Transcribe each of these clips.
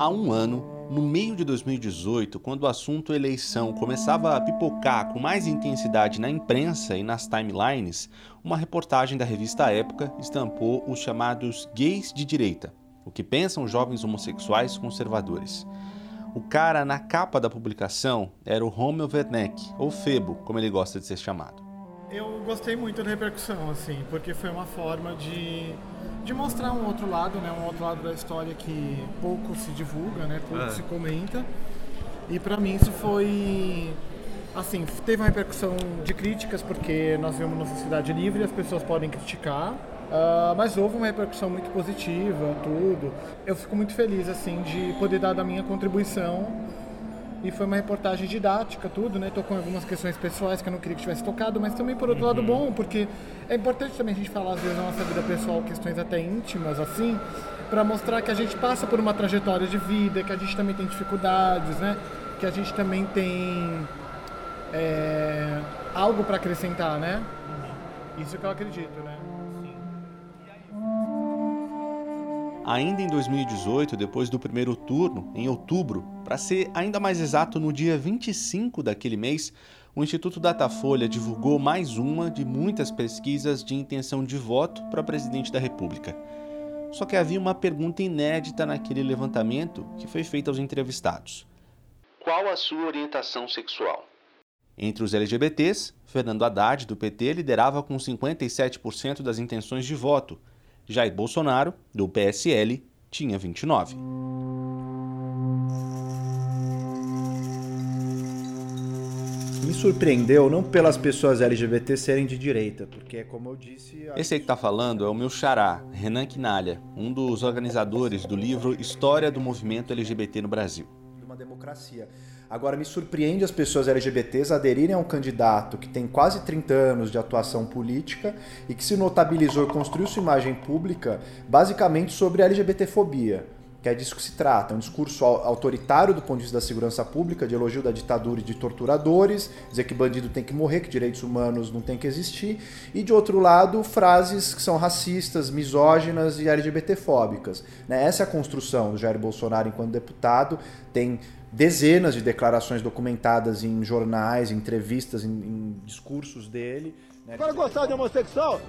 Há um ano, no meio de 2018, quando o assunto eleição começava a pipocar com mais intensidade na imprensa e nas timelines, uma reportagem da revista Época estampou os chamados gays de direita, o que pensam jovens homossexuais conservadores. O cara na capa da publicação era o Romeo Werneck, ou Febo, como ele gosta de ser chamado. Eu gostei muito da repercussão, assim, porque foi uma forma de, de mostrar um outro lado, né? Um outro lado da história que pouco se divulga, né? Pouco é. se comenta. E para mim isso foi assim, teve uma repercussão de críticas porque nós vivemos numa sociedade livre, as pessoas podem criticar, uh, mas houve uma repercussão muito positiva, tudo. Eu fico muito feliz assim de poder dar a minha contribuição e foi uma reportagem didática, tudo, né? Tocou em algumas questões pessoais que eu não queria que tivesse tocado, mas também por outro uhum. lado bom, porque é importante também a gente falar às vezes na nossa vida pessoal questões até íntimas, assim, para mostrar que a gente passa por uma trajetória de vida, que a gente também tem dificuldades, né? Que a gente também tem é, algo para acrescentar, né? Uhum. Isso que eu acredito, né? Ainda em 2018, depois do primeiro turno, em outubro, para ser ainda mais exato, no dia 25 daquele mês, o Instituto Datafolha divulgou mais uma de muitas pesquisas de intenção de voto para presidente da República. Só que havia uma pergunta inédita naquele levantamento que foi feita aos entrevistados: Qual a sua orientação sexual? Entre os LGBTs, Fernando Haddad, do PT, liderava com 57% das intenções de voto, Jair Bolsonaro, do PSL, tinha 29. Me surpreendeu não pelas pessoas LGBT serem de direita, porque como eu disse. Esse aí que tá falando é o meu xará, Renan Quinalha, um dos organizadores do livro História do Movimento LGBT no Brasil. Uma democracia. Agora, me surpreende as pessoas LGBTs aderirem a um candidato que tem quase 30 anos de atuação política e que se notabilizou e construiu sua imagem pública basicamente sobre LGBTfobia que é disso que se trata, um discurso autoritário do ponto de vista da segurança pública, de elogio da ditadura e de torturadores, dizer que bandido tem que morrer, que direitos humanos não tem que existir, e de outro lado, frases que são racistas, misóginas e LGBTfóbicas. Né? Essa é a construção do Jair Bolsonaro enquanto deputado, tem dezenas de declarações documentadas em jornais, em entrevistas, em, em discursos dele. Né? Para gostar de homossexual,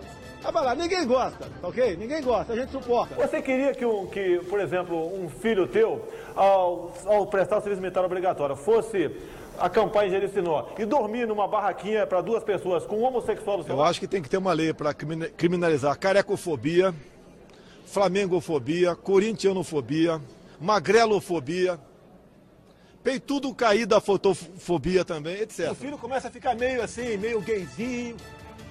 ah, vai lá, ninguém gosta, tá ok? Ninguém gosta, a gente suporta. Você queria que, um, que por exemplo, um filho teu, ao, ao prestar o serviço militar obrigatório, fosse acampar em Jericinó e dormir numa barraquinha para duas pessoas com um homossexual do seu Eu acho que tem que ter uma lei para criminalizar carecofobia, flamengofobia, corintianofobia, magrelofobia, peitudo cair da fotofobia também, etc. O filho começa a ficar meio assim, meio gayzinho,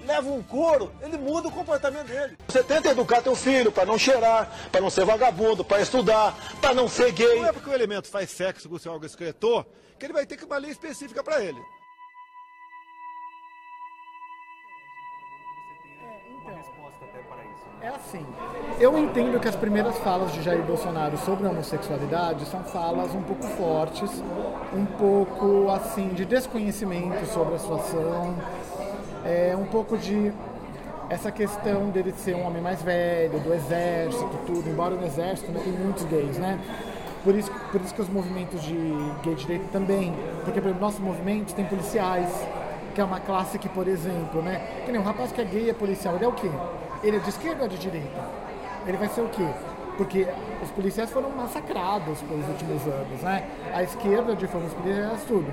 leva um couro, ele muda o comportamento dele. Você tenta educar teu filho para não cheirar, para não ser vagabundo, para estudar, para não ser gay. Não é porque o elemento faz sexo com o seu órgão excretor que ele vai ter que uma lei específica para ele. É assim, eu entendo que as primeiras falas de Jair Bolsonaro sobre a homossexualidade são falas um pouco fortes, um pouco assim de desconhecimento sobre a situação, é um pouco de essa questão dele ser um homem mais velho, do exército, tudo, embora no exército né, tem muitos gays, né? Por isso, por isso que os movimentos de gay direito também, porque por nossos movimentos tem policiais, que é uma classe que, por exemplo, né? Que nem um rapaz que é gay é policial, ele é o quê? Ele é de esquerda ou de direita? Ele vai ser o quê? Porque os policiais foram massacrados pelos últimos anos, né? A esquerda de forma policiais, tudo.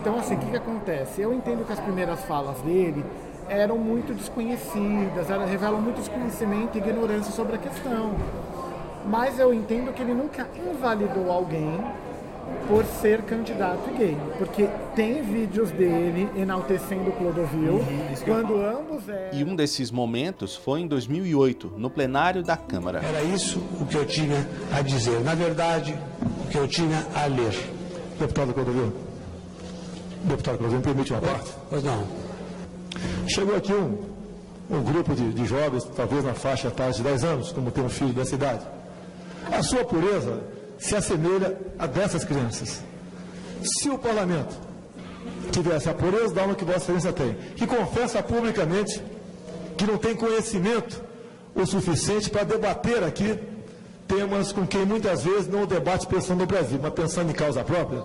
Então, assim, o que, que acontece? Eu entendo que as primeiras falas dele eram muito desconhecidas, elas revelam muito desconhecimento e ignorância sobre a questão. Mas eu entendo que ele nunca invalidou alguém por ser candidato gay. Porque tem vídeos dele enaltecendo o Clodovil, uhum, quando ambos eram... E um desses momentos foi em 2008, no plenário da Câmara. Era isso o que eu tinha a dizer. Na verdade, o que eu tinha a ler. Deputado Clodovil. Deputado Clodovil, me permite uma parte? Pois não. Chegou aqui um, um grupo de, de jovens, talvez na faixa etária de 10 anos, como tem um filho dessa idade. A sua pureza se assemelha a dessas crianças. Se o parlamento tivesse a pureza da alma que Vossa Excelência tem, que confessa publicamente que não tem conhecimento o suficiente para debater aqui temas com quem muitas vezes não debate pensando no Brasil, mas pensando em causa própria,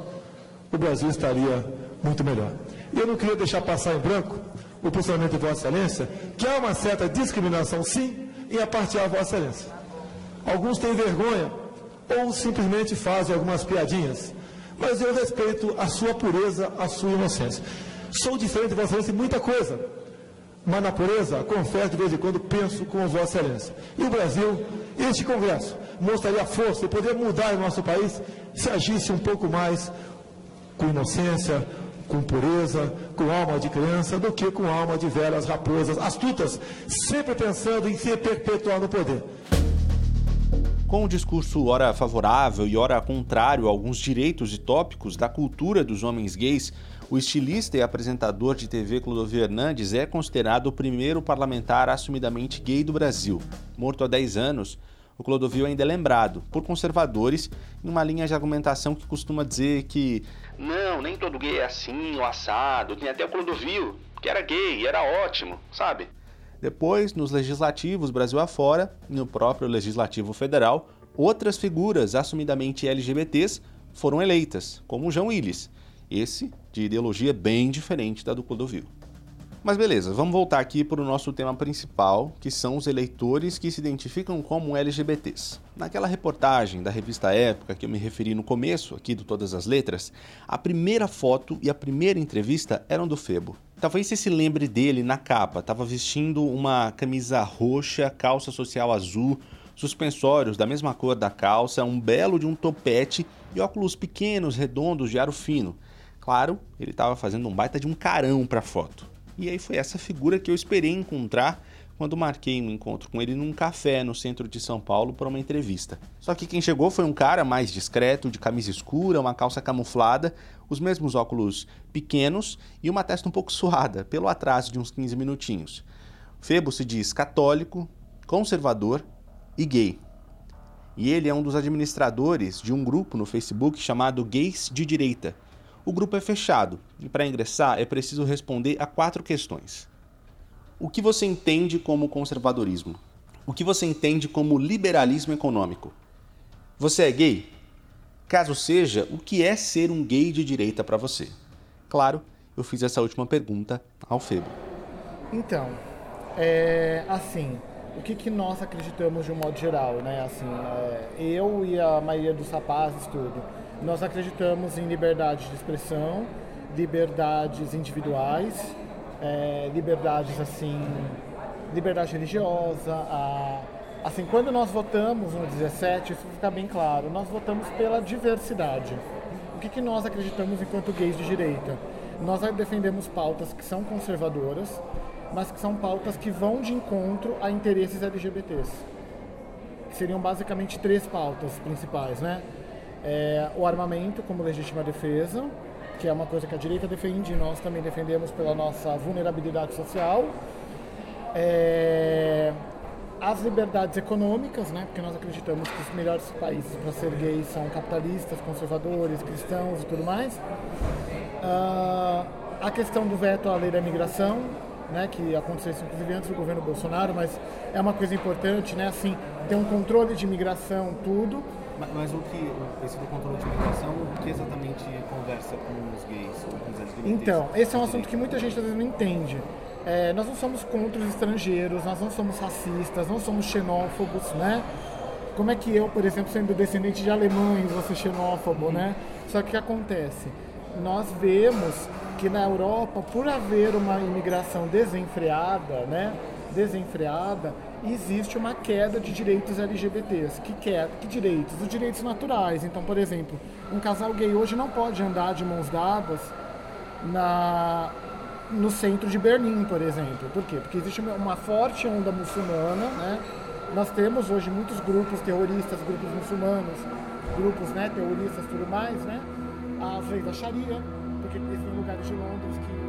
o Brasil estaria muito melhor. Eu não queria deixar passar em branco o posicionamento de Vossa Excelência, que há uma certa discriminação, sim, em apartear Vossa Excelência. Alguns têm vergonha ou simplesmente fazem algumas piadinhas, mas eu respeito a sua pureza, a sua inocência. Sou diferente de Vossa Excelência em muita coisa, mas na pureza, confesso de vez em quando, penso com Vossa Excelência. E o Brasil, este Congresso, mostraria força e poder mudar o nosso país se agisse um pouco mais com inocência, com pureza, com alma de criança, do que com alma de velhas raposas astutas, sempre pensando em se perpetuar no poder. Com um discurso ora favorável e ora contrário a alguns direitos e tópicos da cultura dos homens gays, o estilista e apresentador de TV Clodovil Hernandes é considerado o primeiro parlamentar assumidamente gay do Brasil. Morto há 10 anos, o Clodovil ainda é lembrado por conservadores em uma linha de argumentação que costuma dizer que não, nem todo gay é assim ou assado, tem até o Clodovil, que era gay era ótimo, sabe? Depois, nos legislativos Brasil afora e no próprio Legislativo Federal, outras figuras assumidamente LGBTs foram eleitas, como João Willis, esse de ideologia bem diferente da do Clodovil. Mas beleza, vamos voltar aqui para o nosso tema principal, que são os eleitores que se identificam como LGBTs. Naquela reportagem da revista Época que eu me referi no começo aqui do Todas as Letras, a primeira foto e a primeira entrevista eram do Febo. Talvez você se lembre dele na capa, estava vestindo uma camisa roxa, calça social azul, suspensórios da mesma cor da calça, um belo de um topete e óculos pequenos, redondos de aro fino. Claro, ele estava fazendo um baita de um carão para a foto. E aí foi essa figura que eu esperei encontrar quando marquei um encontro com ele num café no centro de São Paulo para uma entrevista. Só que quem chegou foi um cara mais discreto, de camisa escura, uma calça camuflada, os mesmos óculos pequenos e uma testa um pouco suada, pelo atraso de uns 15 minutinhos. Febo se diz católico, conservador e gay. E ele é um dos administradores de um grupo no Facebook chamado Gays de Direita, o grupo é fechado e para ingressar é preciso responder a quatro questões. O que você entende como conservadorismo? O que você entende como liberalismo econômico? Você é gay? Caso seja, o que é ser um gay de direita para você? Claro, eu fiz essa última pergunta ao Febo. Então, é, assim, o que, que nós acreditamos de um modo geral, né? Assim, é, eu e a maioria dos rapazes, tudo nós acreditamos em liberdade de expressão, liberdades individuais, é, liberdades assim, liberdade religiosa. A, assim, quando nós votamos no 17, isso fica bem claro, nós votamos pela diversidade. O que, que nós acreditamos enquanto gays de direita? Nós defendemos pautas que são conservadoras, mas que são pautas que vão de encontro a interesses LGBTs. Que seriam basicamente três pautas principais, né? é, o armamento como legítima defesa, que é uma coisa que a direita defende e nós também defendemos pela nossa vulnerabilidade social. É, as liberdades econômicas, né, porque nós acreditamos que os melhores países para ser gays são capitalistas, conservadores, cristãos e tudo mais. Uh, a questão do veto à lei da imigração, né, que aconteceu inclusive antes do governo Bolsonaro, mas é uma coisa importante, né, assim, ter um controle de imigração, tudo, mas, o que, esse do controle de imigração, o que exatamente conversa com os gays ou com os? Então, esse é um assunto que muita gente às vezes não entende. É, nós não somos contra os estrangeiros, nós não somos racistas, não somos xenófobos, né? Como é que eu, por exemplo, sendo descendente de alemães, vou ser xenófobo, né? Só que o que acontece? Nós vemos que na Europa, por haver uma imigração desenfreada, né? Desenfreada, existe uma queda de direitos LGBTs. Que, queda, que direitos? Os direitos naturais. Então, por exemplo, um casal gay hoje não pode andar de mãos dadas na, no centro de Berlim, por exemplo. Por quê? Porque existe uma forte onda muçulmana, né? Nós temos hoje muitos grupos terroristas, grupos muçulmanos, grupos né, terroristas tudo mais, né? As leis da Sharia, porque existem lugares de Londres que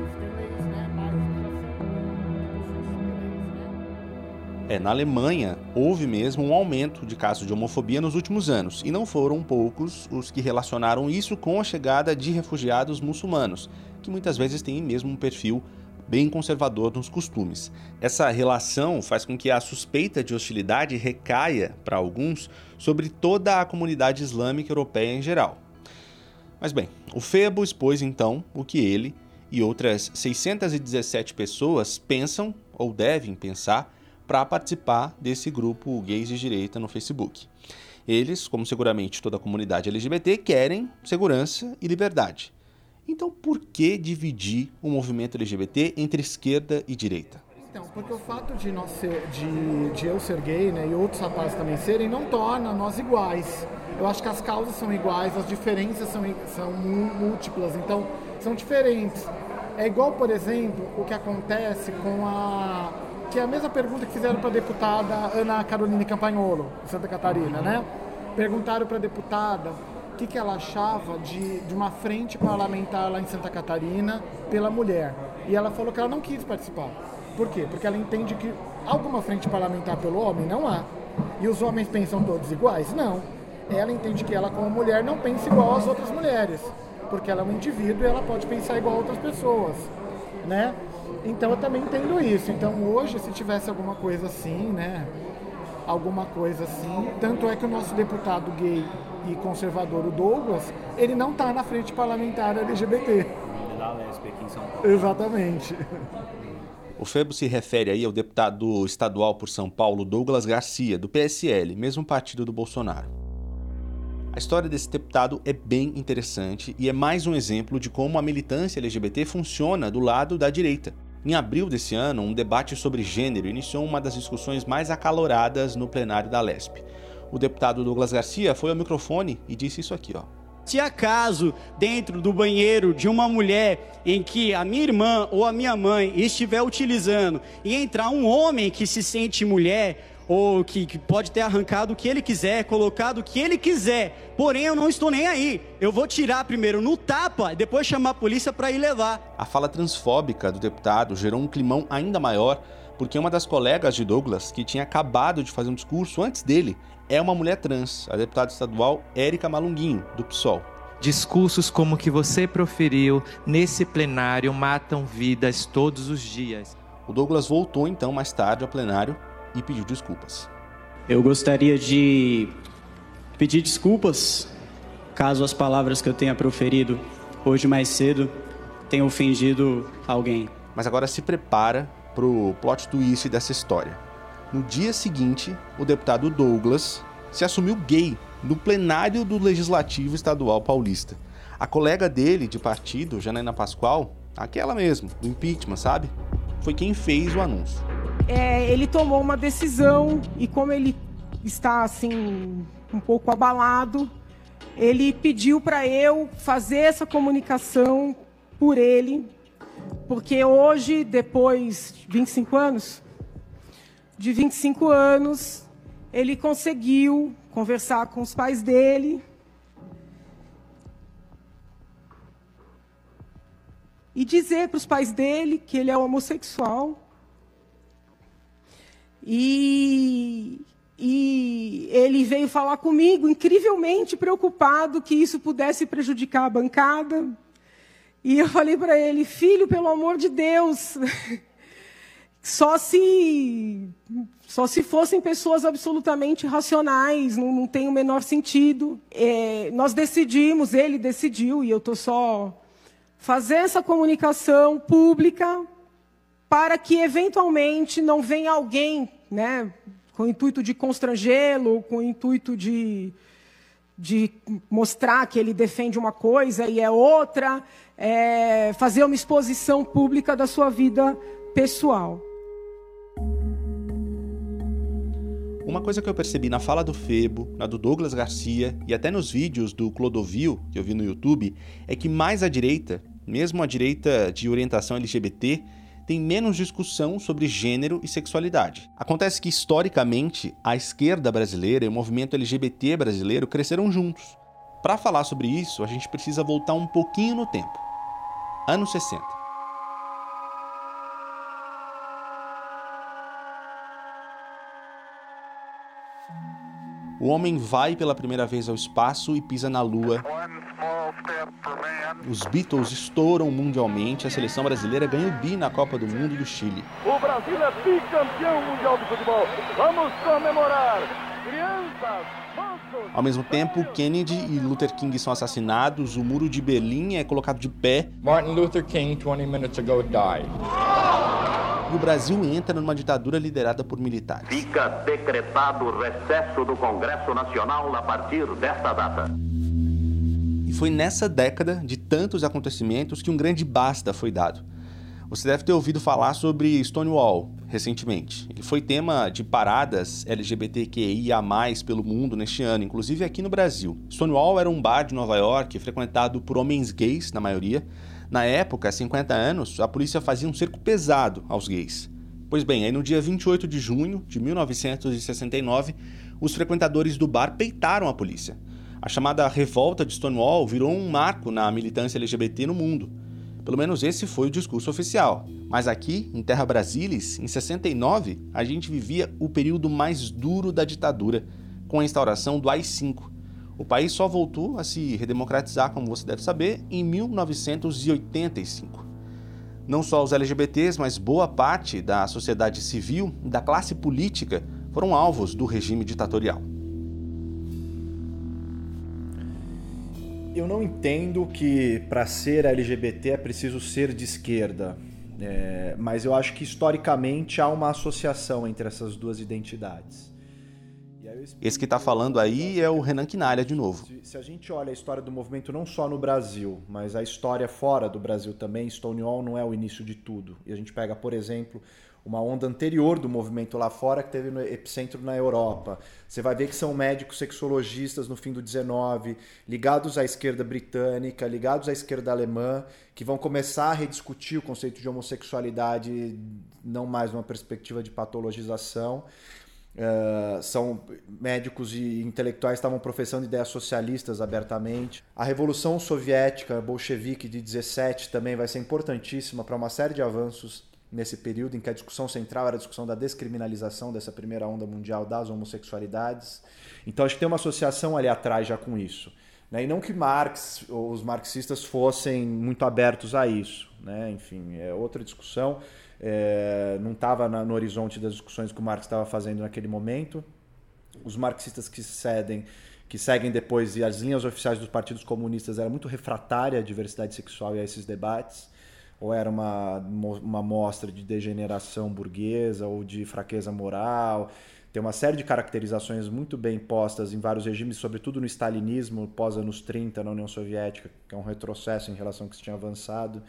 É, na Alemanha, houve mesmo um aumento de casos de homofobia nos últimos anos, e não foram poucos os que relacionaram isso com a chegada de refugiados muçulmanos, que muitas vezes têm mesmo um perfil bem conservador nos costumes. Essa relação faz com que a suspeita de hostilidade recaia, para alguns, sobre toda a comunidade islâmica europeia em geral. Mas bem, o Febo expôs então o que ele e outras 617 pessoas pensam ou devem pensar para participar desse grupo gays de direita no Facebook. Eles, como seguramente toda a comunidade LGBT, querem segurança e liberdade. Então, por que dividir o movimento LGBT entre esquerda e direita? Então, porque o fato de, nós ser, de, de eu ser gay né, e outros rapazes também serem não torna nós iguais. Eu acho que as causas são iguais, as diferenças são, são múltiplas, então são diferentes. É igual, por exemplo, o que acontece com a. que é a mesma pergunta que fizeram para a deputada Ana Carolina Campagnolo, de Santa Catarina, né? Perguntaram para a deputada o que, que ela achava de, de uma frente parlamentar lá em Santa Catarina pela mulher. E ela falou que ela não quis participar. Por quê? Porque ela entende que alguma frente parlamentar pelo homem não há. E os homens pensam todos iguais? Não. Ela entende que ela, como mulher, não pensa igual às outras mulheres. Porque ela é um indivíduo e ela pode pensar igual a outras pessoas. Né? Então eu também entendo isso. Então hoje, se tivesse alguma coisa assim, né? Alguma coisa assim. Tanto é que o nosso deputado gay e conservador, o Douglas, ele não está na frente parlamentar LGBT. Da aqui em São Paulo. Exatamente. O Febo se refere aí ao deputado estadual por São Paulo, Douglas Garcia, do PSL, mesmo partido do Bolsonaro. A história desse deputado é bem interessante e é mais um exemplo de como a militância LGBT funciona do lado da direita. Em abril desse ano, um debate sobre gênero iniciou uma das discussões mais acaloradas no plenário da LESP. O deputado Douglas Garcia foi ao microfone e disse isso aqui, ó. Se acaso dentro do banheiro de uma mulher em que a minha irmã ou a minha mãe estiver utilizando e entrar um homem que se sente mulher ou que, que, pode ter arrancado o que ele quiser, colocado o que ele quiser, porém eu não estou nem aí. Eu vou tirar primeiro no tapa e depois chamar a polícia para ir levar. A fala transfóbica do deputado gerou um climão ainda maior porque uma das colegas de Douglas, que tinha acabado de fazer um discurso antes dele, é uma mulher trans, a deputada estadual Érica Malunguinho, do PSOL. Discursos como o que você proferiu nesse plenário matam vidas todos os dias. O Douglas voltou então mais tarde ao plenário e pediu desculpas. Eu gostaria de pedir desculpas caso as palavras que eu tenha proferido hoje mais cedo tenham ofendido alguém. Mas agora se prepara pro plot twist dessa história. No dia seguinte, o deputado Douglas se assumiu gay no plenário do Legislativo Estadual Paulista. A colega dele de partido, Janaína Pascoal, aquela mesmo, do impeachment, sabe? Foi quem fez o anúncio é, ele tomou uma decisão e como ele está assim um pouco abalado, ele pediu para eu fazer essa comunicação por ele, porque hoje, depois de 25 anos, de 25 anos, ele conseguiu conversar com os pais dele. E dizer para os pais dele que ele é homossexual e, e ele veio falar comigo, incrivelmente preocupado que isso pudesse prejudicar a bancada. E eu falei para ele, filho, pelo amor de Deus, só se só se fossem pessoas absolutamente racionais, não, não tem o menor sentido. É, nós decidimos, ele decidiu, e eu estou só fazer essa comunicação pública para que eventualmente não venha alguém né, com o intuito de constrangê-lo, com o intuito de, de mostrar que ele defende uma coisa e é outra, é, fazer uma exposição pública da sua vida pessoal. Uma coisa que eu percebi na fala do Febo, na do Douglas Garcia e até nos vídeos do Clodovil que eu vi no YouTube é que mais à direita, mesmo a direita de orientação LGBT, tem menos discussão sobre gênero e sexualidade. Acontece que, historicamente, a esquerda brasileira e o movimento LGBT brasileiro cresceram juntos. Para falar sobre isso, a gente precisa voltar um pouquinho no tempo. Anos 60. O homem vai pela primeira vez ao espaço e pisa na Lua. Os Beatles estouram mundialmente, a seleção brasileira ganha o bi na Copa do Mundo do Chile. O Brasil é bicampeão mundial de futebol. Vamos comemorar. Crianças. Ao mesmo tempo, Kennedy e Luther King são assassinados, o muro de Berlim é colocado de pé. Martin Luther King 20 minutes ago died. E o Brasil entra numa ditadura liderada por militares. Fica decretado o recesso do Congresso Nacional a partir desta data. Foi nessa década de tantos acontecimentos que um grande basta foi dado. Você deve ter ouvido falar sobre Stonewall recentemente. Ele foi tema de paradas LGBTQIA+, pelo mundo neste ano, inclusive aqui no Brasil. Stonewall era um bar de Nova York frequentado por homens gays, na maioria. Na época, há 50 anos, a polícia fazia um cerco pesado aos gays. Pois bem, aí no dia 28 de junho de 1969, os frequentadores do bar peitaram a polícia. A chamada revolta de Stonewall virou um marco na militância LGBT no mundo. Pelo menos esse foi o discurso oficial. Mas aqui, em Terra Brasilis, em 69, a gente vivia o período mais duro da ditadura, com a instauração do AI-5. O país só voltou a se redemocratizar, como você deve saber, em 1985. Não só os LGBTs, mas boa parte da sociedade civil e da classe política foram alvos do regime ditatorial. Eu não entendo que para ser LGBT é preciso ser de esquerda, é, mas eu acho que historicamente há uma associação entre essas duas identidades. Esse que está falando aí é o Renan Quinalha de novo. Se, se, a gente olha a história do movimento não só no Brasil, mas a história fora do Brasil também, Stonewall não é o início de tudo. E a gente pega, por exemplo, uma onda anterior do movimento lá fora que teve no epicentro na Europa. Você vai ver que são médicos sexologistas no fim do 19, ligados à esquerda britânica, ligados à esquerda alemã, que vão começar a rediscutir o conceito de homossexualidade não mais numa perspectiva de patologização. Uh, são médicos e intelectuais que estavam professando ideias socialistas abertamente. A Revolução Soviética bolchevique de 17 também vai ser importantíssima para uma série de avanços nesse período em que a discussão central era a discussão da descriminalização dessa primeira onda mundial das homossexualidades. Então acho que tem uma associação ali atrás já com isso. Né? E não que Marx ou os marxistas fossem muito abertos a isso. Né? Enfim, é outra discussão. É, não estava no horizonte das discussões que o Marx estava fazendo naquele momento. Os marxistas que cedem que seguem depois e as linhas oficiais dos partidos comunistas eram muito refratária à diversidade sexual e a esses debates ou era uma, uma mostra de degeneração burguesa ou de fraqueza moral. Tem uma série de caracterizações muito bem postas em vários regimes, sobretudo no stalinismo, pós anos 30, na União Soviética, que é um retrocesso em relação ao que se tinha avançado,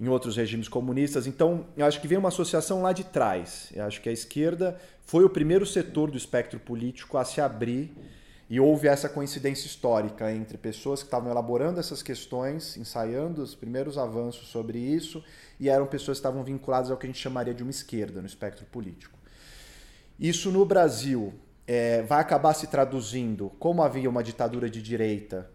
em outros regimes comunistas. Então, eu acho que vem uma associação lá de trás. Eu acho que a esquerda foi o primeiro setor do espectro político a se abrir e houve essa coincidência histórica entre pessoas que estavam elaborando essas questões, ensaiando os primeiros avanços sobre isso, e eram pessoas que estavam vinculadas ao que a gente chamaria de uma esquerda no espectro político. Isso no Brasil é, vai acabar se traduzindo, como havia uma ditadura de direita,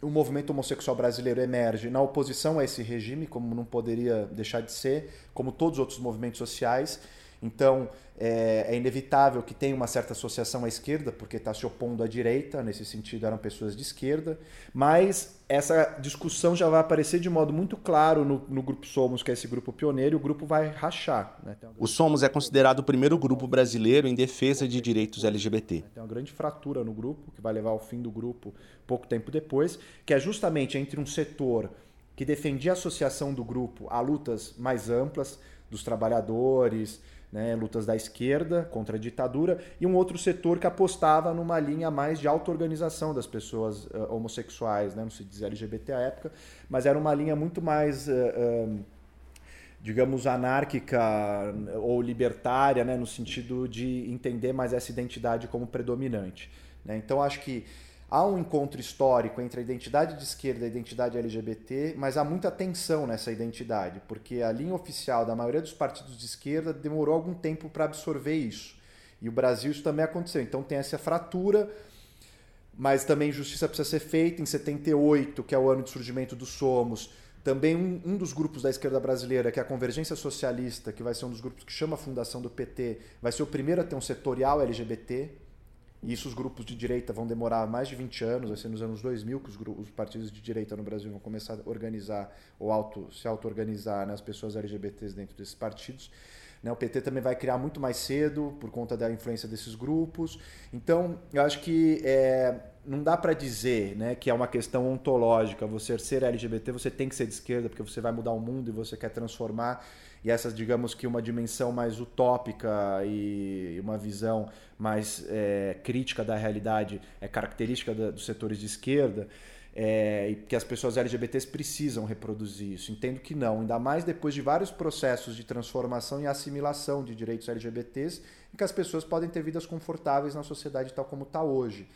o movimento homossexual brasileiro emerge na oposição a esse regime, como não poderia deixar de ser, como todos os outros movimentos sociais então, é, é, inevitável que tenha uma certa associação à esquerda, porque está se opondo à direita, nesse sentido eram pessoas de esquerda, mas essa discussão já vai aparecer de modo muito claro no, no Grupo Somos, que é esse grupo pioneiro, e o grupo vai rachar. Né? O Somos é considerado o primeiro grupo brasileiro em defesa de direitos LGBT. Tem uma grande fratura no grupo, que vai levar ao fim do grupo pouco tempo depois, que é justamente entre um setor que defendia a associação do grupo a lutas mais amplas dos trabalhadores, né, lutas da esquerda contra a ditadura, e um outro setor que apostava numa linha mais de auto-organização das pessoas uh, homossexuais, né, não se diz LGBT à época, mas era uma linha muito mais, uh, uh, digamos, anárquica ou libertária, né, no sentido de entender mais essa identidade como predominante. Né? Então acho que há um encontro histórico entre a identidade de esquerda e a identidade LGBT, mas há muita tensão nessa identidade, porque a linha oficial da maioria dos partidos de esquerda demorou algum tempo para absorver isso. E o Brasil isso também aconteceu. Então tem essa fratura, mas também justiça precisa ser feita. Em 78, que é o ano de surgimento do Somos, também um, um, dos grupos da esquerda brasileira, que é a Convergência Socialista, que vai ser um dos grupos que chama a fundação do PT, vai ser o primeiro a ter um setorial LGBT E isso os grupos de direita vão demorar mais de 20 anos, vai ser nos anos 2000 que os, grupos, os partidos de direita no Brasil vão começar a organizar ou auto, se auto-organizar né, as pessoas LGBTs dentro desses partidos. Né, o PT também vai criar muito mais cedo por conta da influência desses grupos. Então, eu acho que é, não dá para dizer né, que é uma questão ontológica. Você ser LGBT, você tem que ser de esquerda porque você vai mudar o mundo e você quer transformar. E essa, digamos que uma dimensão mais utópica e uma visão mais é, crítica da realidade é característica da, dos setores de esquerda. É, e que as pessoas LGBTs precisam reproduzir isso. Entendo que não, ainda mais depois de vários processos de transformação e assimilação de direitos LGBTs, em que as pessoas podem ter vidas confortáveis na sociedade tal como está hoje.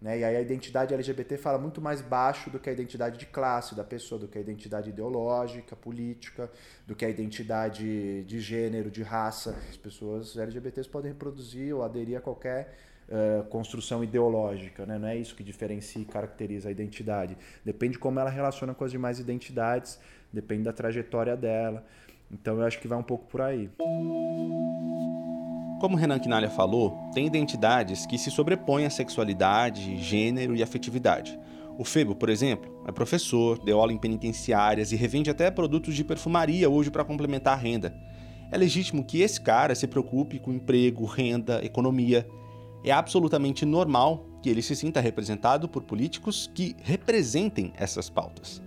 Né? E aí a identidade LGBT fala muito mais baixo do que a identidade de classe da pessoa, do que a identidade ideológica, política, do que a identidade de gênero, de raça. As pessoas LGBTs podem reproduzir ou aderir a qualquer uh, construção ideológica, né? não é isso que diferencia e caracteriza a identidade. Depende de como ela relaciona com as demais identidades, depende da trajetória dela. Então eu acho que vai um pouco por aí. Como Renan Quinalha falou, tem identidades que se sobrepõem à sexualidade, gênero e afetividade. O Febo, por exemplo, é professor, deu aula em penitenciárias e revende até produtos de perfumaria hoje para complementar a renda. É legítimo que esse cara se preocupe com emprego, renda, economia. É absolutamente normal que ele se sinta representado por políticos que representem essas pautas.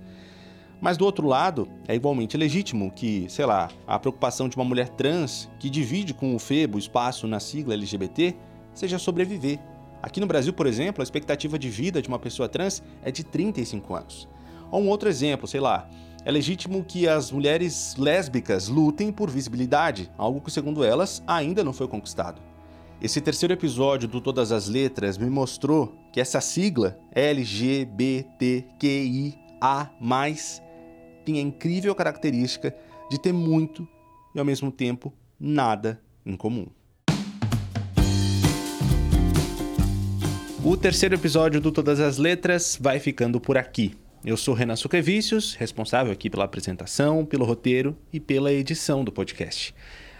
Mas do outro lado, é igualmente legítimo que, sei lá, a preocupação de uma mulher trans que divide com o FEBO espaço na sigla LGBT seja sobreviver. Aqui no Brasil, por exemplo, a expectativa de vida de uma pessoa trans é de 35 anos. Ou um outro exemplo, sei lá, é legítimo que as mulheres lésbicas lutem por visibilidade, algo que, segundo elas, ainda não foi conquistado. Esse terceiro episódio do Todas as Letras me mostrou que essa sigla LGBTQIA tem a incrível característica de ter muito e ao mesmo tempo nada em comum. O terceiro episódio do Todas as Letras vai ficando por aqui. Eu sou Renan Suquevicius, responsável aqui pela apresentação, pelo roteiro e pela edição do podcast.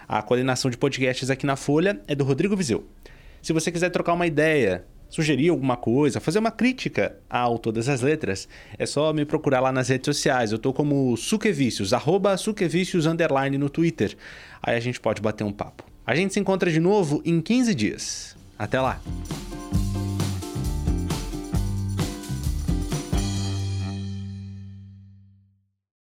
A coordenação de podcasts aqui na Folha é do Rodrigo Vizeu. Se você quiser trocar uma ideia, sugerir alguma coisa, fazer uma crítica ao Todas as Letras, é só me procurar lá nas redes sociais. Eu tô como Suquevicius, arroba Suquevicius underline no Twitter. Aí a gente pode bater um papo. A gente se encontra de novo em 15 dias. Até lá!